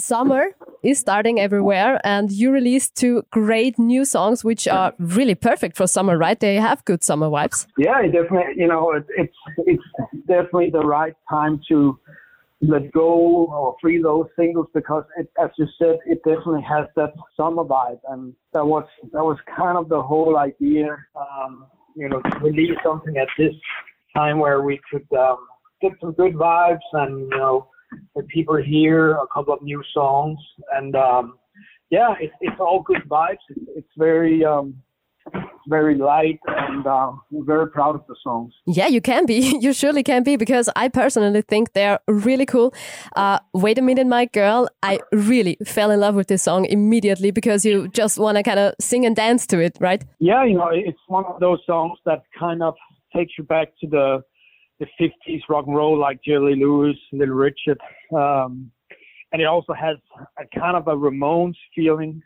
summer is starting everywhere, and you released two great new songs, which are really perfect for summer, right? They have good summer vibes. Yeah, definitely. You know, it, it's it's definitely the right time to let go or free those singles because, it, as you said, it definitely has that summer vibe, and that was that was kind of the whole idea. Um, you know, to release something at this time where we could um, get some good vibes and you know that people hear a couple of new songs and um, yeah, it, it's all good vibes. It's, it's very um, very light and uh, we're very proud of the songs. Yeah, you can be. You surely can be because I personally think they're really cool. Uh, Wait a minute, my girl. I really fell in love with this song immediately because you just want to kind of sing and dance to it, right? Yeah, you know, it's one of those songs that kind of takes you back to the the 50s rock and roll like Jerry Lewis, Little Richard. Um, and it also has a kind of a Ramones feeling.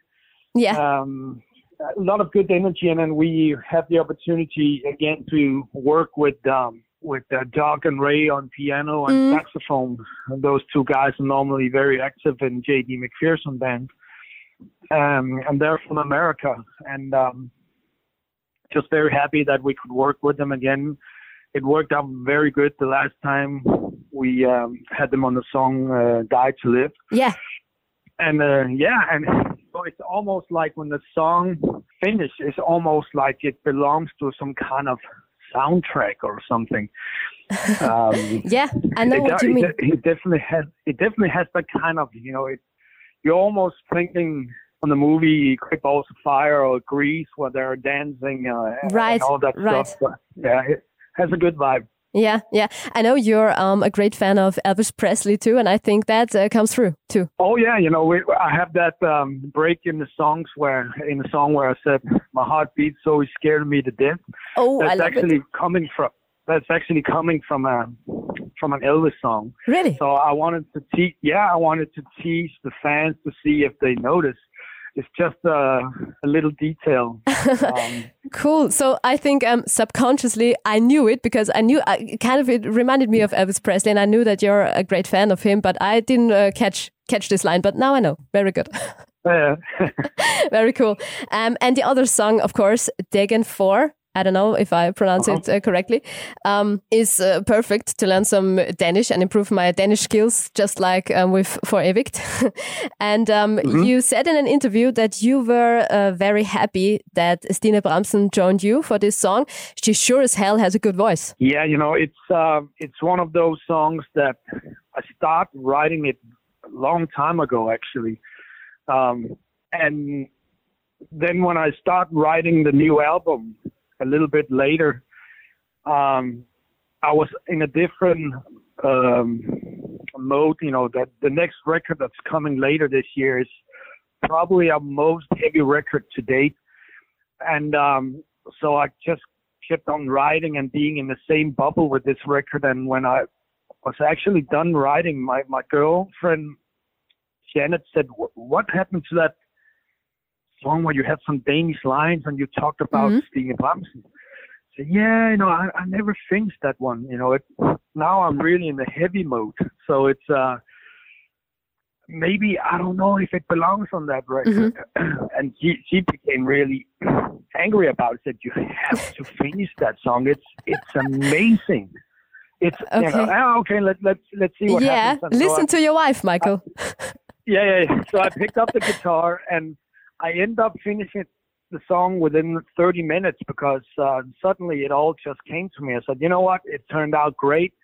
Yeah. Um, a lot of good energy, and then we have the opportunity again to work with um, with uh, Doug and Ray on piano and mm. saxophone. And those two guys are normally very active in J.D. McPherson band, um, and they're from America. And um, just very happy that we could work with them again. It worked out very good the last time we um, had them on the song uh, "Die to Live." Yeah. And uh, yeah, and so it's almost like when the song finishes, it's almost like it belongs to some kind of soundtrack or something. Um, yeah, I know it, what you mean. It, it definitely has. It definitely has that kind of you know. It, you're almost thinking on the movie Great Balls of Fire or Grease where they're dancing uh, right, and all that right. stuff. But yeah, it has a good vibe. Yeah, yeah. I know you're um, a great fan of Elvis Presley too, and I think that uh, comes through too. Oh yeah, you know, we, I have that um, break in the songs where in the song where I said my heart beats so he scared me to death. Oh, that's I love actually it. coming from that's actually coming from a from an Elvis song. Really? So I wanted to tease, yeah, I wanted to tease the fans to see if they notice it's just a, a little detail. Um, cool. So I think um, subconsciously I knew it because I knew I, kind of it reminded me of Elvis Presley, and I knew that you're a great fan of him, but I didn't uh, catch catch this line. But now I know. Very good. Yeah. Very cool. Um, and the other song, of course, Dagen Før. I don't know if I pronounce uh -huh. it uh, correctly, um, is uh, perfect to learn some Danish and improve my Danish skills, just like um, with For Evigt. and um, mm -hmm. you said in an interview that you were uh, very happy that Stine Bramsen joined you for this song. She sure as hell has a good voice. Yeah, you know, it's uh, it's one of those songs that I started writing it a long time ago, actually. Um, and then when I start writing the new album, a little bit later, um, I was in a different um, mode. You know, that the next record that's coming later this year is probably our most heavy record to date. And um, so I just kept on writing and being in the same bubble with this record. And when I was actually done writing, my, my girlfriend, Jeanette, said, What happened to that song where you had some Danish lines and you talked about mm-hmm. Stine Bramsen. So yeah, you know, I, I never finished that one. You know, it, now I'm really in the heavy mode. So it's uh maybe I don't know if it belongs on that record. Mm-hmm. and she she became really angry about it. Said you have to finish that song. It's it's amazing. It's okay. You know, oh, okay. Let let's let's see what yeah, happens. Yeah, listen so I, to your wife, Michael. yeah, yeah. So I picked up the guitar and I end up finishing the song within 30 minutes because uh, suddenly it all just came to me. I said, you know what? It turned out great.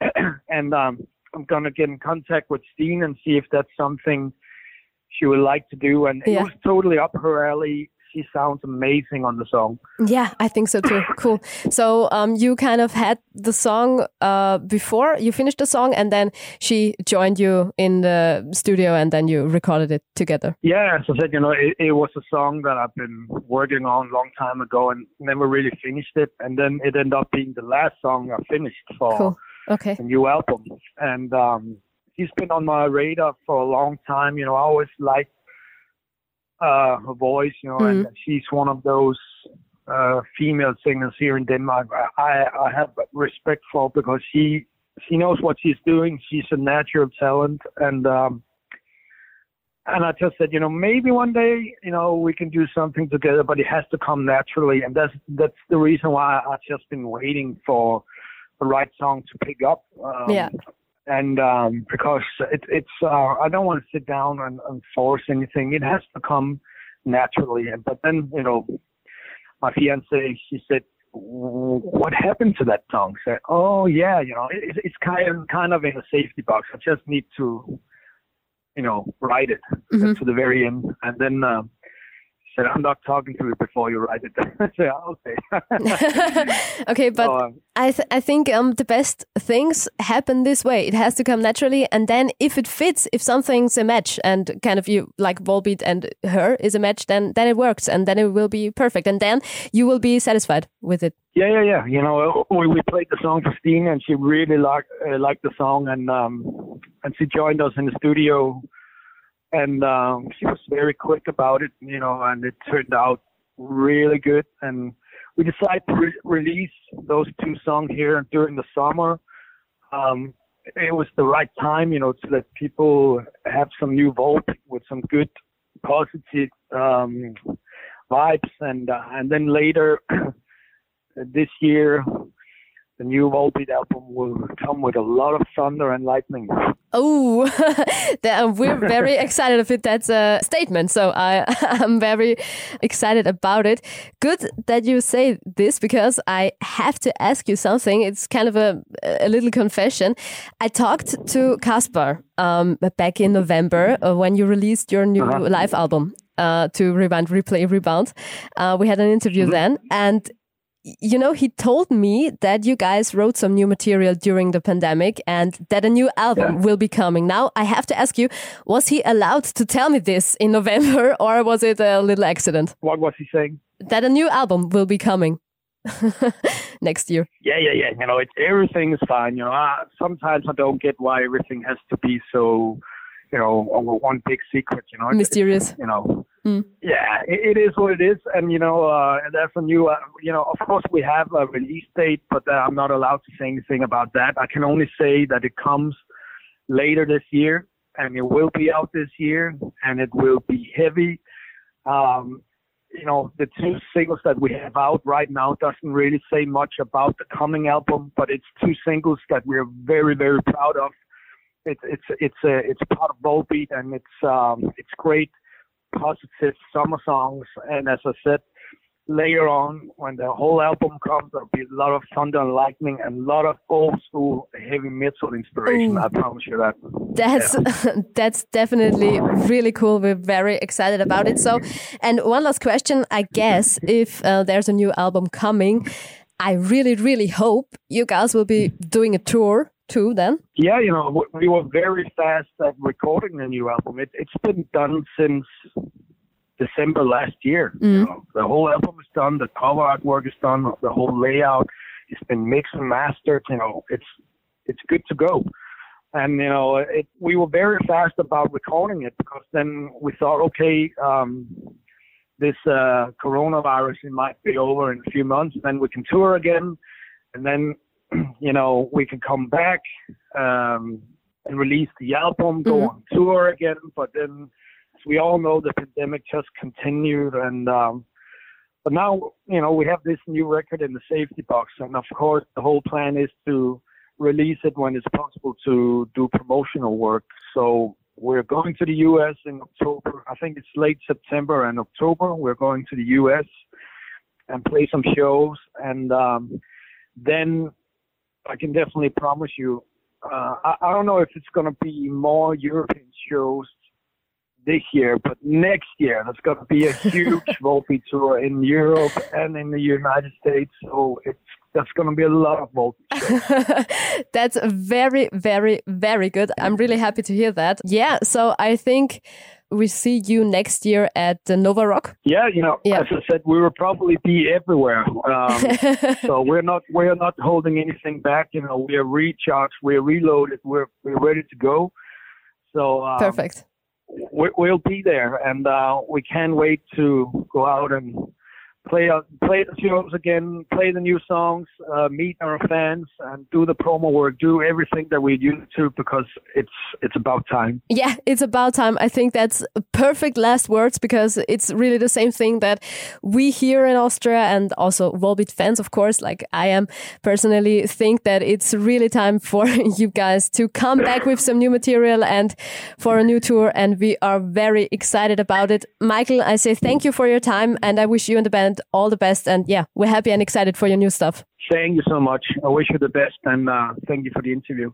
and um, I'm going to get in contact with Stine and see if that's something she would like to do. And yeah. it was totally up her alley she sounds amazing on the song. Yeah, I think so too. cool. So um, you kind of had the song uh, before you finished the song, and then she joined you in the studio, and then you recorded it together. Yeah, as I said, you know, it, it was a song that I've been working on a long time ago, and never really finished it. And then it ended up being the last song I finished for cool. okay. a new album. And um, he's been on my radar for a long time. You know, I always liked uh, her voice, you know, mm-hmm. and she's one of those uh, female singers here in Denmark. I, I have respect for because she she knows what she's doing. She's a natural talent, and um, and I just said, you know, maybe one day, you know, we can do something together, but it has to come naturally, and that's that's the reason why I've just been waiting for the right song to pick up. Um, yeah. And um, because it, it's, uh, I don't want to sit down and, and force anything. It has to come naturally. And but then, you know, my fiance, she said, what happened to that song? Said, oh yeah, you know, it, it's kind of kind of in a safety box. I just need to you know, write it mm-hmm. to the very end. And then uh, said, I'm not talking to you before you write it. yeah, okay. okay, but um, I, th- I think um, the best things happen this way. It has to come naturally. And then if it fits, if something's a match and kind of you like Volbeat and her is a match, then, then it works and then it will be perfect. And then you will be satisfied with it. Yeah, yeah, yeah. You know, we, we played the song for Stine and she really liked, uh, liked the song and, um, and she joined us in the studio and um, she was very quick about it, you know, and it turned out really good. And we decided to re- release those two songs here during the summer. Um, it was the right time, you know, to let people have some new Volt with some good, positive um, vibes, and uh, and then later this year the new Volbeat album will come with a lot of thunder and lightning. Oh, we're very excited of it. That's a statement. So I, I'm very excited about it. Good that you say this because I have to ask you something. It's kind of a, a little confession. I talked to Kaspar um, back in November uh, when you released your new uh -huh. live album. Uh, to Rewind, Replay, Rebound. Uh, we had an interview mm -hmm. then, and you know, he told me that you guys wrote some new material during the pandemic and that a new album yeah. will be coming. Now, I have to ask you, was he allowed to tell me this in November or was it a little accident? What was he saying? That a new album will be coming. next year. Yeah, yeah, yeah. You know, it, everything is fine. You know, uh, sometimes I don't get why everything has to be so, you know, one big secret. You know, mysterious. you know, Mm. Yeah, it, it is what it is, and you know, uh, that's a new. Uh, you know, of course, we have a release date, but uh, I'm not allowed to say anything about that. I can only say that it comes later this year, and it will be out this year, and it will be heavy. Um, you know, the two singles that we have out right now doesn't really say much about the coming album, but it's two singles that we're very, very proud of. It's it's it's a it's part of Volbeat, and it's um, it's great positive summer songs. And as I said, later on, when the whole album comes, there'll be a lot of thunder and lightning and a lot of old school heavy metal inspiration. Ooh. I promise you that. That's yeah. that's definitely really cool. We're very excited about it. So, and one last question, I guess, if uh, there's a new album coming. I really, really hope you guys will be doing a tour too then? Yeah, you know, we were very fast at recording the new album. It, has been done since December last year. Mm. You know, the whole album is done, the cover artwork is done, the whole layout. It's been mixed and mastered. You know, it's it's good to go. And you know, it, we were very fast about recording it because then we thought, okay, um, this uh, coronavirus it might be over in a few months, and then we can tour again, and then you know, we can come back um, and release the album, go mm-hmm. on tour again. But then, as we all know, the pandemic just continued, and um, but now you know we have this new record in the safety box, and of course, the whole plan is to release it when it's possible to do promotional work. So we're going to the U.S. in October. I think it's late September and October. We're going to the U.S. and play some shows, and um, then I can definitely promise you. Uh, I, I don't know if it's going to be more European shows this year, but next year there's going to be a huge Volbeat tour in Europe and in the United States. So it's that's going to be a lot of Volbeat that's very, very, very good. I'm really happy to hear that. Yeah. So I think we see you next year at the Nova Rock? Yeah, you know, yeah. as I said, we will probably be everywhere. Um, so we're not we're not holding anything back. You know, we're recharged, we're reloaded, we're we're ready to go. So um, perfect. We, will be there, and uh, we can't wait to go out and play uh, play the shows again, play the new songs, uh, meet our fans, and do the promo work, do everything that we used to because it's it's about time. Yeah, it's about time. I think that's perfect last words because it's really the same thing that we here in Austria and also Volbeat fans, of course, like I am personally, think that it's really time for you guys to come back with some new material and for a new tour. And we are very excited about it. Michael, I say thank you for your time and I wish you and the band all the best. And yeah, we're happy and excited for your new stuff. Thank you so much. I wish you the best and uh, thank you for the interview.